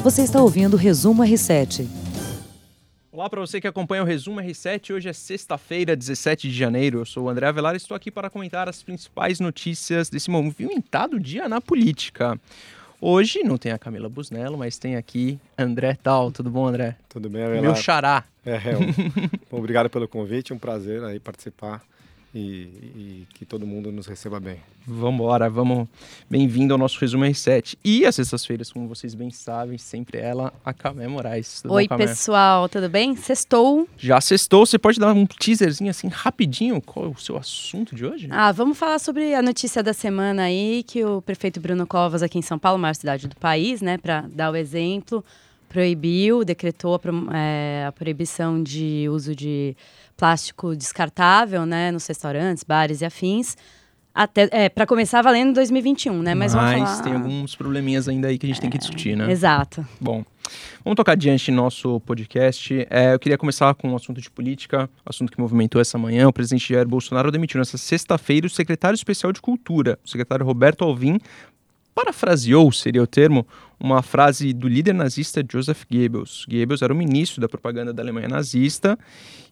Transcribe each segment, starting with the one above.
Você está ouvindo o Resumo R7. Olá para você que acompanha o Resumo R7. Hoje é sexta-feira, 17 de janeiro. Eu sou o André Avelar e estou aqui para comentar as principais notícias desse movimentado dia na política. Hoje não tem a Camila Busnello, mas tem aqui André Tal. Tudo bom, André? Tudo bem, Avelar. Meu xará. É, é um... obrigado pelo convite, um prazer aí participar e, e, que todo mundo nos receba bem. Vamos embora, vamos. Bem-vindo ao nosso resumo R7. E às sextas-feiras, como vocês bem sabem, sempre ela, a Camé Moraes. Tudo Oi, bom, pessoal, tudo bem? Sextou. Já sextou, você pode dar um teaserzinho assim, rapidinho, qual é o seu assunto de hoje? Ah, vamos falar sobre a notícia da semana aí, que o prefeito Bruno Covas, aqui em São Paulo, maior cidade do país, né, para dar o exemplo, proibiu, decretou a, é, a proibição de uso de plástico descartável, né, nos restaurantes, bares e afins. Até, é, para começar valendo em 2021, né? Mas, Mas falar... tem alguns probleminhas ainda aí que a gente é, tem que é, discutir, né? Exato. Bom, vamos tocar adiante nosso podcast. É, eu queria começar com um assunto de política, assunto que movimentou essa manhã. O presidente Jair Bolsonaro demitiu nessa sexta-feira o secretário especial de Cultura, o secretário Roberto Alvim, parafraseou, seria o termo, uma frase do líder nazista Joseph Goebbels. Goebbels era o ministro da propaganda da Alemanha nazista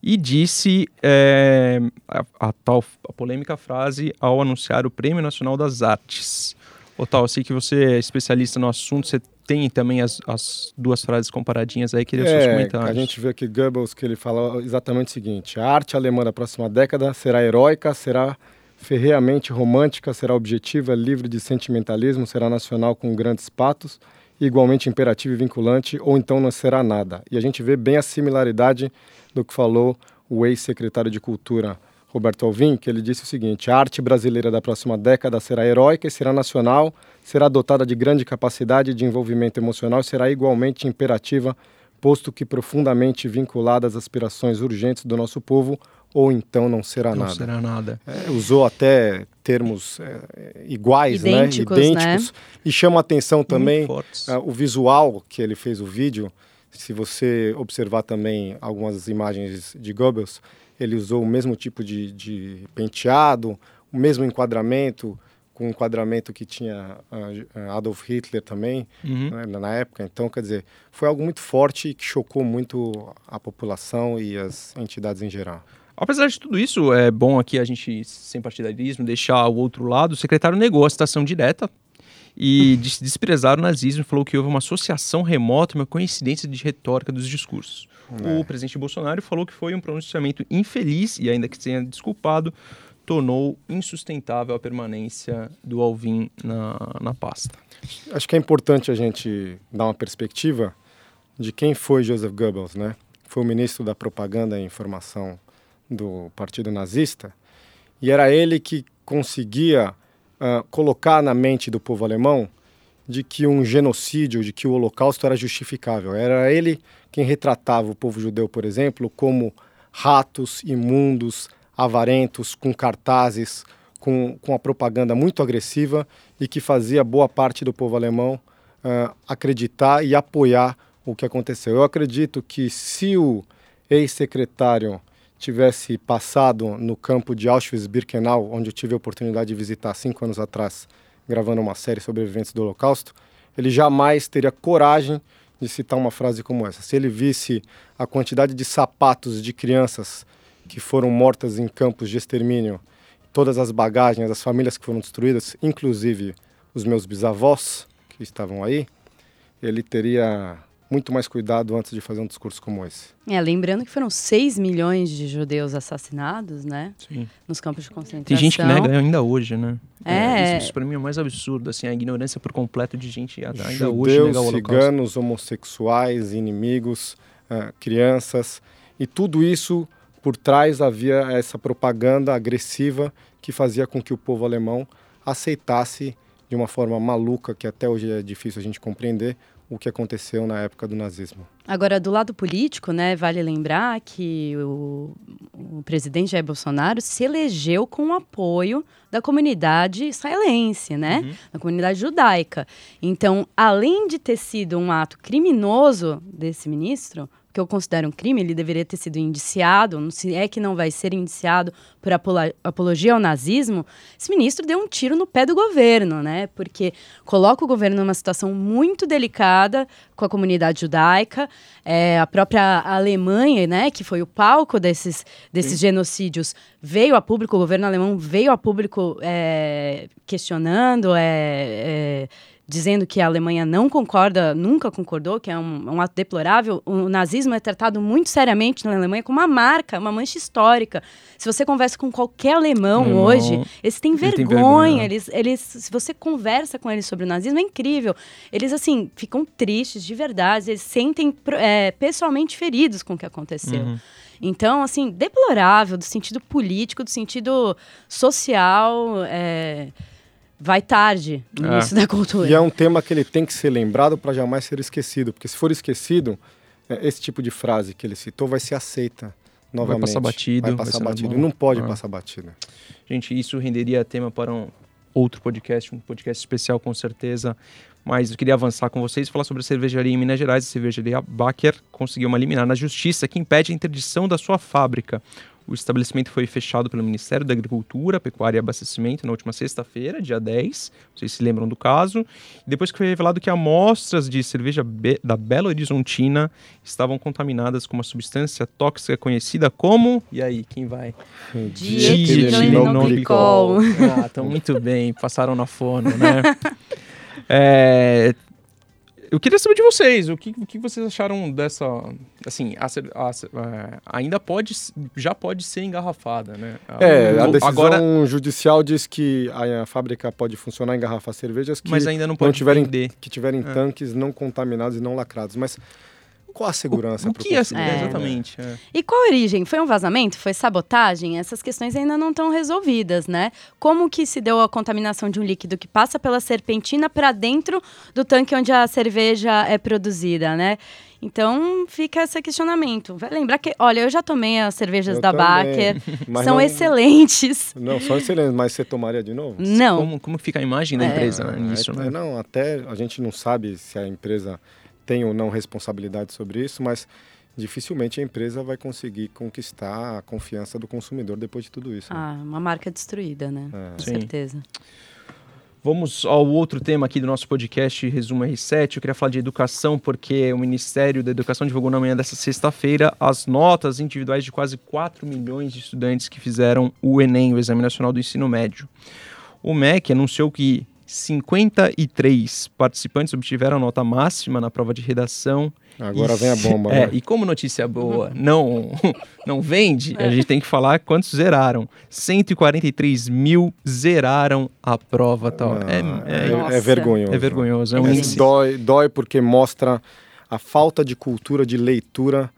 e disse é, a, a, tal a polêmica frase ao anunciar o Prêmio Nacional das Artes. Otal, eu sei que você é especialista no assunto, você tem também as, as duas frases comparadinhas aí, queria é, seus comentários. A gente vê aqui Goebbels que ele fala exatamente o seguinte: a arte alemã da próxima década será heróica, será ferreamente romântica, será objetiva, livre de sentimentalismo, será nacional com grandes patos, igualmente imperativa e vinculante, ou então não será nada. E a gente vê bem a similaridade do que falou o ex-secretário de Cultura, Roberto Alvim, que ele disse o seguinte: a arte brasileira da próxima década será heróica e será nacional, será dotada de grande capacidade de envolvimento emocional e será igualmente imperativa, posto que profundamente vinculada às aspirações urgentes do nosso povo, ou então não será não nada. será nada. É, usou até termos é, iguais, idênticos, né? idênticos, né? e chama atenção também uh, o visual que ele fez o vídeo. Se você observar também algumas imagens de Goebbels, ele usou o mesmo tipo de, de penteado, o mesmo enquadramento, com o enquadramento que tinha uh, Adolf Hitler também uhum. né, na época. Então, quer dizer, foi algo muito forte que chocou muito a população e as entidades em geral. Apesar de tudo isso, é bom aqui a gente, sem partidarismo, deixar o outro lado. O secretário negou a citação direta e desprezar o nazismo falou que houve uma associação remota, uma coincidência de retórica dos discursos. É. O presidente Bolsonaro falou que foi um pronunciamento infeliz e, ainda que tenha desculpado, tornou insustentável a permanência do Alvin na, na pasta. Acho que é importante a gente dar uma perspectiva de quem foi Joseph Goebbels, né? Foi o ministro da Propaganda e Informação do Partido Nazista, e era ele que conseguia uh, colocar na mente do povo alemão de que um genocídio, de que o Holocausto era justificável. Era ele quem retratava o povo judeu, por exemplo, como ratos imundos, avarentos, com cartazes, com, com a propaganda muito agressiva e que fazia boa parte do povo alemão uh, acreditar e apoiar o que aconteceu. Eu acredito que se o ex-secretário tivesse passado no campo de Auschwitz-Birkenau, onde eu tive a oportunidade de visitar cinco anos atrás, gravando uma série sobre eventos do Holocausto, ele jamais teria coragem de citar uma frase como essa. Se ele visse a quantidade de sapatos de crianças que foram mortas em campos de extermínio, todas as bagagens, as famílias que foram destruídas, inclusive os meus bisavós que estavam aí, ele teria muito mais cuidado antes de fazer um discurso como esse. É, lembrando que foram 6 milhões de judeus assassinados, né? Sim. Nos campos de concentração. Tem gente que nega ainda hoje, né? É. é isso, isso para mim é o mais absurdo, assim, a ignorância por completo de gente ainda judeus, hoje nega o ciganos, homossexuais, inimigos, uh, crianças, e tudo isso por trás havia essa propaganda agressiva que fazia com que o povo alemão aceitasse de uma forma maluca, que até hoje é difícil a gente compreender, o que aconteceu na época do nazismo. Agora, do lado político, né, vale lembrar que o, o presidente Jair Bolsonaro se elegeu com o apoio da comunidade israelense, né, uhum. da comunidade judaica. Então, além de ter sido um ato criminoso desse ministro, que eu considero um crime, ele deveria ter sido indiciado, não se é que não vai ser indiciado por apologia ao nazismo, esse ministro deu um tiro no pé do governo, né? Porque coloca o governo numa situação muito delicada com a comunidade judaica, é, a própria Alemanha, né, que foi o palco desses, desses genocídios, veio a público, o governo alemão veio a público é, questionando, é, é dizendo que a Alemanha não concorda, nunca concordou, que é um, um, ato deplorável. O nazismo é tratado muito seriamente na Alemanha como uma marca, uma mancha histórica. Se você conversa com qualquer alemão, hoje, eles têm vergonha. Ele vergonha. Eles, eles, se você conversa com eles sobre o nazismo, é incrível. Eles, assim, ficam tristes de verdade. Eles sentem é, pessoalmente feridos com o que aconteceu. Uhum. Então, assim, deplorável do sentido político, do sentido social. É vai tarde no é. início da cultura. E é um tema que ele tem que ser lembrado para jamais ser esquecido, porque se for esquecido, é, esse tipo de frase que ele citou vai ser aceita novamente. Vai passar batido. Vai passar vai batido. Não pode ah. passar batido. Gente, isso renderia tema para um outro podcast, um podcast especial com certeza. Mas eu queria avançar com vocês e falar sobre a cervejaria em Minas Gerais. A cervejaria Baker conseguiu uma liminar na justiça que impede a interdição da sua fábrica. O estabelecimento foi fechado pelo Ministério da Agricultura, Pecuária e Abastecimento na última sexta-feira, dia 10. Vocês se lembram do caso. Depois que foi revelado que amostras de cerveja Be da Belo Horizontina estavam contaminadas com uma substância tóxica conhecida como. E aí, quem vai? Dietilenglicol. Ah, estão muito bem. Passaram na fono, né? É, eu queria saber de vocês, o que, o que vocês acharam dessa, assim, a, a, a, é, ainda pode, já pode ser engarrafada, né? É, a decisão Agora, judicial diz que a, fábrica pode funcionar e engarrafar cervejas que mas ainda não, pode não tiverem, vender. que tiverem é. tanques não contaminados e não lacrados, mas qual a segurança? O, o que é, é, exatamente? É. E qual a origem? Foi um vazamento? Foi sabotagem? Essas questões ainda não estão resolvidas, né? Como que se deu a contaminação de um líquido que passa pela serpentina para dentro do tanque onde a cerveja é produzida, né? Então fica esse questionamento. Vai lembrar que, olha, eu já tomei as cervejas eu da Baker, são não, excelentes. Não, são excelentes, mas você tomaria de novo? Não. Como, como fica a imagem da é. empresa né, nisso, é, né? Não, até a gente não sabe se a empresa tem ou não responsabilidade sobre isso, mas dificilmente a empresa vai conseguir conquistar a confiança do consumidor depois de tudo isso. Né? Ah, uma marca destruída, né? É. Com Sim. certeza. Vamos ao outro tema aqui do nosso podcast Resumo R7. Eu queria falar de educação, porque o Ministério da Educação divulgou na manhã dessa sexta-feira as notas individuais de quase 4 milhões de estudantes que fizeram o Enem, o Exame Nacional do Ensino Médio. O MEC anunciou que 53 participantes obtiveram nota máxima na prova de redação. Agora e, vem a bomba. É, né? e como notícia boa não, não vende, a gente tem que falar quantos zeraram. 143 mil zeraram a prova. Tal. Ah, é, é, é, vergonhoso. É vergonhoso. É um índice. Dói, dói porque mostra a falta de cultura de leitura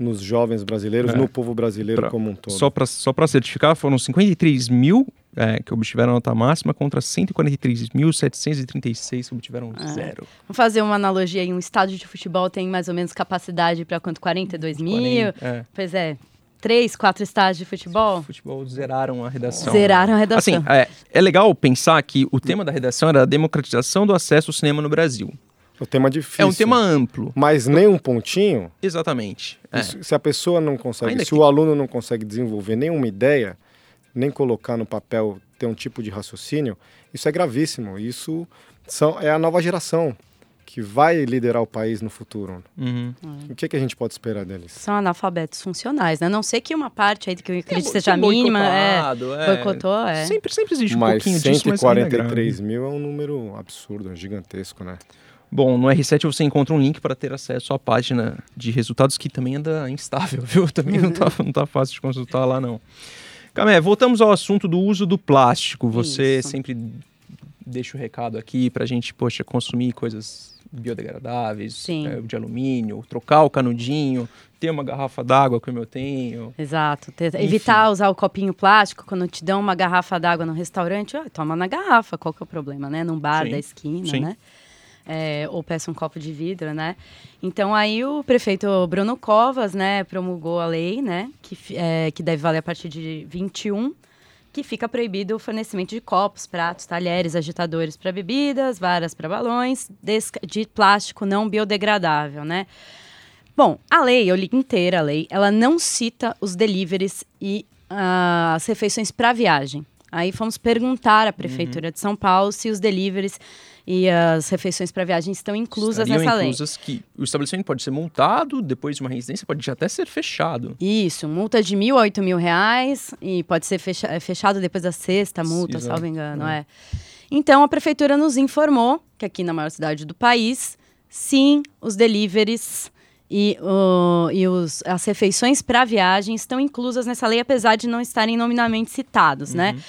nos jovens brasileiros, é. no povo brasileiro pra, como um todo. Só para só certificar, foram 53 mil é, que obtiveram nota máxima contra 143.736 que obtiveram é. zero. Vamos fazer uma analogia aí. Um estádio de futebol tem mais ou menos capacidade para quanto? 42 40, mil? É. Pois é. Três, quatro estádios de futebol? Futebol zeraram a redação. Zeraram a redação. Assim, é, é legal pensar que o tema da redação era a democratização do acesso ao cinema no Brasil. O tema difícil. É um tema amplo. Mas nem um pontinho. Exatamente. É. Se a pessoa não consegue, Ainda se que... o aluno não consegue desenvolver nenhuma ideia, nem colocar no papel ter um tipo de raciocínio, isso é gravíssimo. Isso são, é a nova geração que vai liderar o país no futuro. Uhum. O que, que a gente pode esperar deles? São analfabetos funcionais, né? A não sei que uma parte aí que eu acredito é, seja mínima, é, é, boicotou, é. Sempre, sempre existe um mas pouquinho disso, mas 143 mil é um número absurdo, gigantesco, né? Bom, no R7 você encontra um link para ter acesso à página de resultados que também anda instável, viu? Também não, tá, não tá fácil de consultar lá, não. Camé, voltamos ao assunto do uso do plástico. Você Isso. sempre deixa o recado aqui para a gente, poxa, consumir coisas biodegradáveis, é, de alumínio, trocar o canudinho, ter uma garrafa d'água como eu tenho. Exato. Ter, evitar usar o copinho plástico quando te dão uma garrafa d'água no restaurante, ó, toma na garrafa, qual que é o problema, né? Num bar Sim. da esquina, Sim. né? é, ou peça um copo de vidro, né? Então aí o prefeito Bruno Covas, né, promulgou a lei, né, que, é, que deve valer a partir de 21, que fica proibido o fornecimento de copos, pratos, talheres, agitadores para bebidas, varas para balões, de plástico não biodegradável, né? Bom, a lei, eu li inteira a lei, ela não cita os deliveries e uh, as refeições para viagem. Aí fomos perguntar à Prefeitura uhum. de São Paulo se os deliveries e as refeições para viagem estão inclusas Estariam nessa inclusas lei. que o estabelecimento pode ser multado, depois de uma residência pode até ser fechado. Isso, multa de mil a oito mil reais e pode ser fecha é, fechado depois da sexta multa, Exato. salvo engano, é. é. Então a prefeitura nos informou que aqui na maior cidade do país, sim, os deliveries e, uh, e os, as refeições para viagem estão inclusas nessa lei, apesar de não estarem nominalmente citados, né? uhum. né?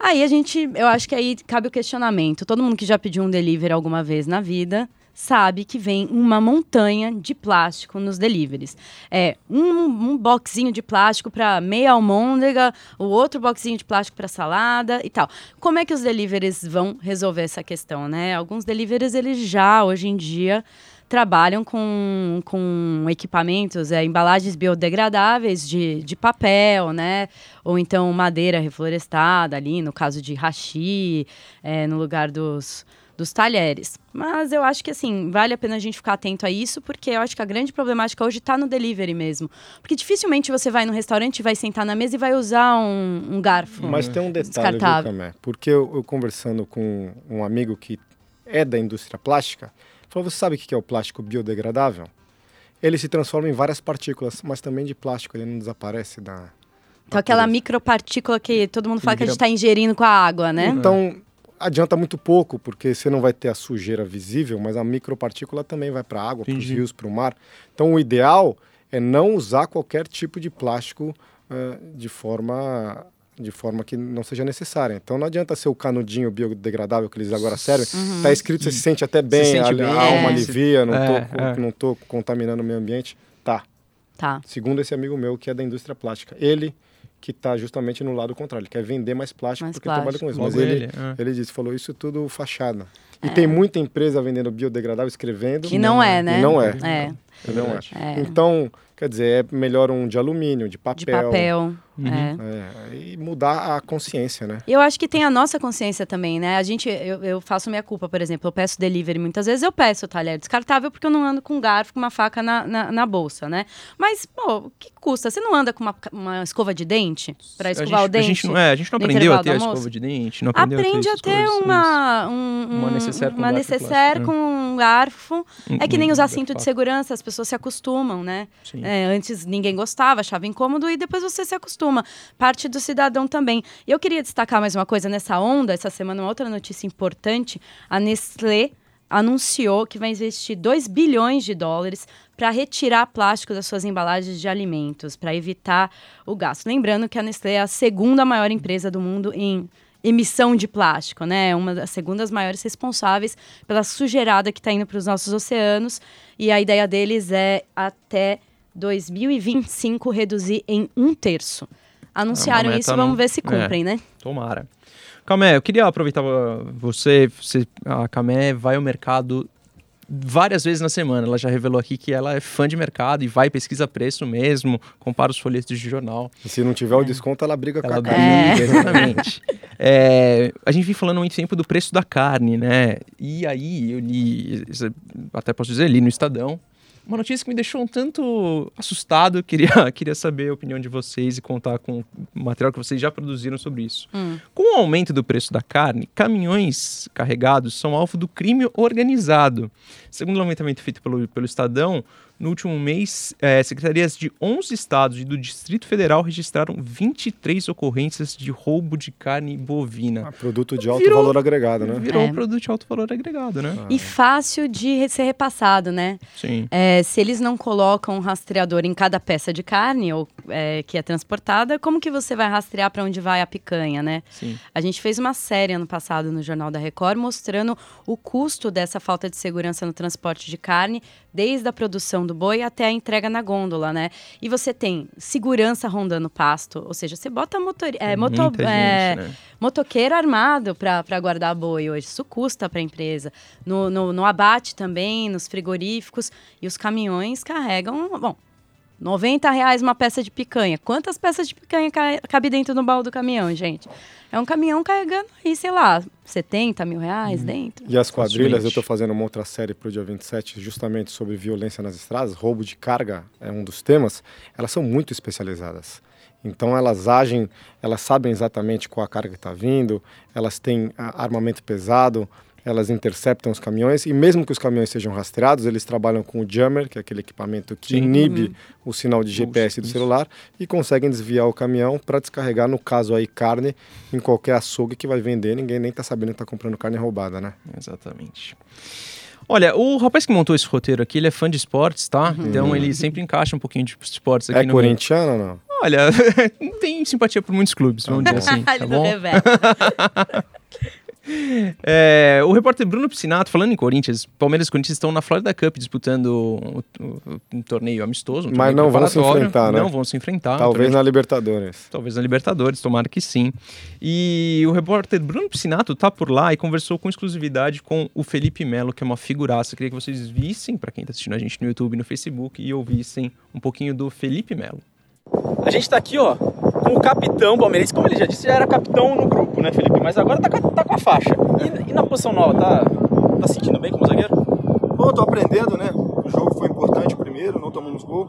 Aí a gente, eu acho que aí cabe o questionamento. Todo mundo que já pediu um delivery alguma vez na vida sabe que vem uma montanha de plástico nos deliveries. É um, um boxinho de plástico para meia almôndega, o outro boxinho de plástico para salada e tal. Como é que os deliveries vão resolver essa questão, né? Alguns deliveries eles já hoje em dia trabalham com, com equipamentos, é, embalagens biodegradáveis de, de papel, né? Ou então madeira reflorestada ali, no caso de hashi, é, no lugar dos, dos talheres. Mas eu acho que, assim, vale a pena a gente ficar atento a isso, porque eu acho que a grande problemática hoje está no delivery mesmo. Porque dificilmente você vai no restaurante, vai sentar na mesa e vai usar um, um garfo Mas tem um detalhe, viu, Camé? Porque eu, eu conversando com um amigo que é da indústria plástica, Falou, você sabe o que é o plástico biodegradável? Ele se transforma em várias partículas, mas também de plástico, ele não desaparece da. Então, aquela micropartícula que todo mundo fala que a gente está ingerindo com a água, né? Então, adianta muito pouco, porque você não vai ter a sujeira visível, mas a micropartícula também vai para a água, para os rios, para o mar. Então, o ideal é não usar qualquer tipo de plástico uh, de forma de forma que não seja necessária. Então não adianta ser o canudinho biodegradável que eles agora servem. Uhum. Tá escrito, você se sente até bem, se sente a, bem, a alma é. alivia, não, é, tô, é. não tô contaminando o meio ambiente. Tá. Tá. Segundo esse amigo meu que é da indústria plástica. Ele que está justamente no lado contrário. Ele quer vender mais plástico mais porque plástico. trabalha com isso. Mas ele, ele, é. ele disse, falou isso tudo fachada. E é. tem muita empresa vendendo biodegradável, escrevendo. Que não, não é, né? não é. é. Não é. é. Então, quer dizer, é melhor um de alumínio, de papel. De papel. Uhum. É. É, e mudar a consciência, né? Eu acho que tem a nossa consciência também, né? A gente, eu, eu, faço minha culpa, por exemplo, eu peço delivery muitas vezes, eu peço talher descartável porque eu não ando com garfo, com uma faca na, na, na bolsa, né? Mas, pô, o que custa? Você não anda com uma, uma escova de dente para escovar gente, o dente? A gente não, é, a gente não aprendeu a ter a escova de dente, não aprendeu Aprende a ter, a ter uma, um, uma necessaire com, uma necessaire com um garfo. Um, é que nem os assentos de segurança, as pessoas se acostumam, né? É, antes ninguém gostava, achava incômodo e depois você se acostuma. Parte do cidadão também. E eu queria destacar mais uma coisa nessa onda, essa semana, uma outra notícia importante. A Nestlé anunciou que vai investir 2 bilhões de dólares para retirar plástico das suas embalagens de alimentos, para evitar o gasto. Lembrando que a Nestlé é a segunda maior empresa do mundo em emissão de plástico, né? Uma das segundas maiores responsáveis pela sujeirada que está indo para os nossos oceanos. E a ideia deles é até 2025 reduzir em um terço. Anunciaram isso, vamos ver se cumprem, é, né? Tomara. Camé, eu queria aproveitar você, você a Camé vai ao mercado várias vezes na semana. Ela já revelou aqui que ela é fã de mercado e vai pesquisa preço mesmo, compara os folhetos de jornal. E se não tiver o desconto, ela briga ela com a carne. É. Exatamente. é, a gente vem falando muito tempo do preço da carne, né? E aí eu li, até posso dizer, li no Estadão, uma notícia que me deixou um tanto assustado. Queria, queria saber a opinião de vocês e contar com o material que vocês já produziram sobre isso. Hum. Com o aumento do preço da carne, caminhões carregados são alvo do crime organizado. Segundo o levantamento feito pelo, pelo Estadão, no último mês, é, secretarias de 11 estados e do Distrito Federal registraram 23 ocorrências de roubo de carne bovina. Ah, produto de alto virou, valor agregado, né? Virou é. um produto de alto valor agregado, né? Ah. E fácil de ser repassado, né? Sim. É, se eles não colocam um rastreador em cada peça de carne ou é, que é transportada, como que você vai rastrear para onde vai a picanha, né? Sim. A gente fez uma série ano passado no Jornal da Record mostrando o custo dessa falta de segurança no transporte de carne, desde a produção do boi até a entrega na gôndola, né? E você tem segurança rondando pasto, ou seja, você bota motor, é, moto, é, né? motoqueiro armado para guardar boi hoje. Isso custa para a empresa. No, no, no abate também, nos frigoríficos. E os caminhões carregam. Bom, 90 reais uma peça de picanha. Quantas peças de picanha ca cabe dentro do baú do caminhão, gente? É um caminhão carregando aí, sei lá, 70 mil reais hum. dentro. E as quadrilhas, eu estou fazendo uma outra série para o dia 27, justamente sobre violência nas estradas, roubo de carga é um dos temas. Elas são muito especializadas. Então elas agem, elas sabem exatamente qual a carga que está vindo, elas têm armamento pesado, elas interceptam os caminhões e mesmo que os caminhões sejam rastreados, eles trabalham com o jammer, que é aquele equipamento que Sim. inibe uhum. o sinal de GPS do celular e conseguem desviar o caminhão para descarregar, no caso aí, carne em qualquer açougue que vai vender. Ninguém nem está sabendo que está comprando carne roubada, né? Exatamente. Olha, o rapaz que montou esse roteiro aqui, ele é fã de esportes, tá? Uhum. Então ele sempre encaixa um pouquinho de esportes aqui é no. É corintiano ou não? Olha, tem simpatia por muitos clubes, vamos dizer assim. Tá bom? É, o repórter Bruno Piscinato, falando em Corinthians, Palmeiras e Corinthians estão na Florida Cup disputando um, um, um torneio amistoso. Um Mas torneio não vão se enfrentar, né? Não vão se enfrentar. Talvez na Libertadores. Talvez na Libertadores, tomara que sim. E o repórter Bruno Piscinato tá por lá e conversou com exclusividade com o Felipe Melo, que é uma figuraça. Queria que vocês vissem, para quem está assistindo a gente no YouTube e no Facebook, e ouvissem um pouquinho do Felipe Melo. A gente está aqui, ó, com o capitão palmeirense. Como ele já disse, já era capitão no grupo, né, Felipe? Mas agora tá, tá com a faixa. E, e, na posição nova, tá, tá sentindo bem como zagueiro? Bom, tô aprendendo, né? O jogo foi importante primeiro, não tomamos gol.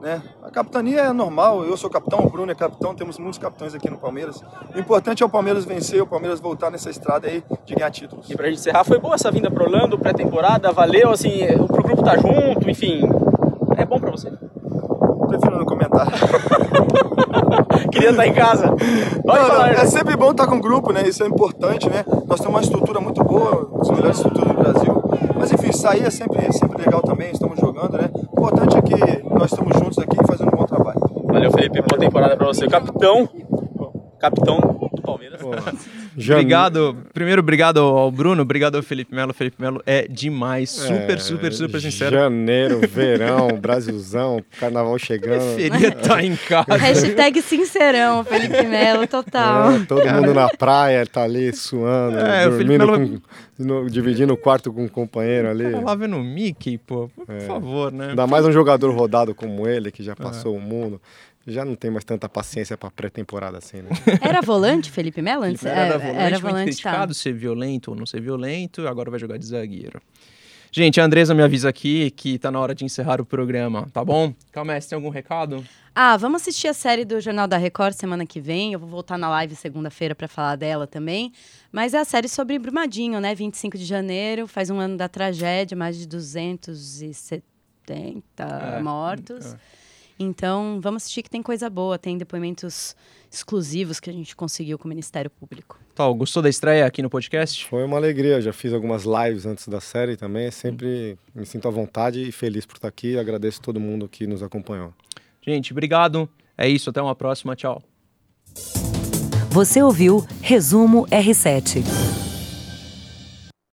Né? A capitania é normal, eu sou capitão, o Bruno é capitão, temos muitos capitães aqui no Palmeiras. O importante é o Palmeiras vencer, o Palmeiras voltar nessa estrada aí de ganhar títulos. E pra gente encerrar, foi boa essa vinda pro Orlando, pré-temporada, valeu, assim, pro grupo tá junto, enfim, é bom pra você? Prefiro não comentar. Queria estar em casa. Não, não, é sempre bom estar com o grupo, né? Isso é importante, né? Nós temos uma estrutura muito boa, as melhores estruturas do Brasil. Mas enfim, sair é sempre, sempre legal também, estamos jogando, né? O importante é que nós estamos juntos aqui fazendo um bom trabalho. Valeu, Felipe. Boa temporada para você. Capitão. Capitão Palmeiras. obrigado. Primeiro, obrigado ao Bruno, obrigado ao Felipe Melo. Felipe Melo é demais. Super, é, super, super sincero. Janeiro, verão, Brasilzão, carnaval chegando. Preferia estar tá em casa. Hashtag sincerão, Felipe Melo, total. É, todo mundo na praia, tá ali suando, é, dormindo Melo... com, no, dividindo o quarto com um companheiro ali. Tá lá vendo o Mickey, pô, por é. favor, né? Ainda mais um jogador rodado como ele, que já passou o mundo já não tem mais tanta paciência para pré-temporada assim, né? Era volante, Felipe Melo? Felipe era, era volante, era volante criticado tá. ser violento ou não ser violento, agora vai jogar de zagueiro. Gente, a Andresa me avisa aqui que tá na hora de encerrar o programa, tá bom? Calma, você tem algum recado? Ah, vamos assistir a série do Jornal da Record semana que vem. Eu vou voltar na live segunda-feira para falar dela também. Mas é a série sobre Brumadinho, né? 25 de janeiro, faz um ano da tragédia, mais de 270 é, mortos. É. Então, vamos assistir que tem coisa boa, tem depoimentos exclusivos que a gente conseguiu com o Ministério Público. Tal, gostou da estreia aqui no podcast? Foi uma alegria, já fiz algumas lives antes da série também, sempre me sinto à vontade e feliz por estar aqui, agradeço todo mundo que nos acompanhou. Gente, obrigado. É isso, até uma próxima, tchau. Você ouviu Resumo R7.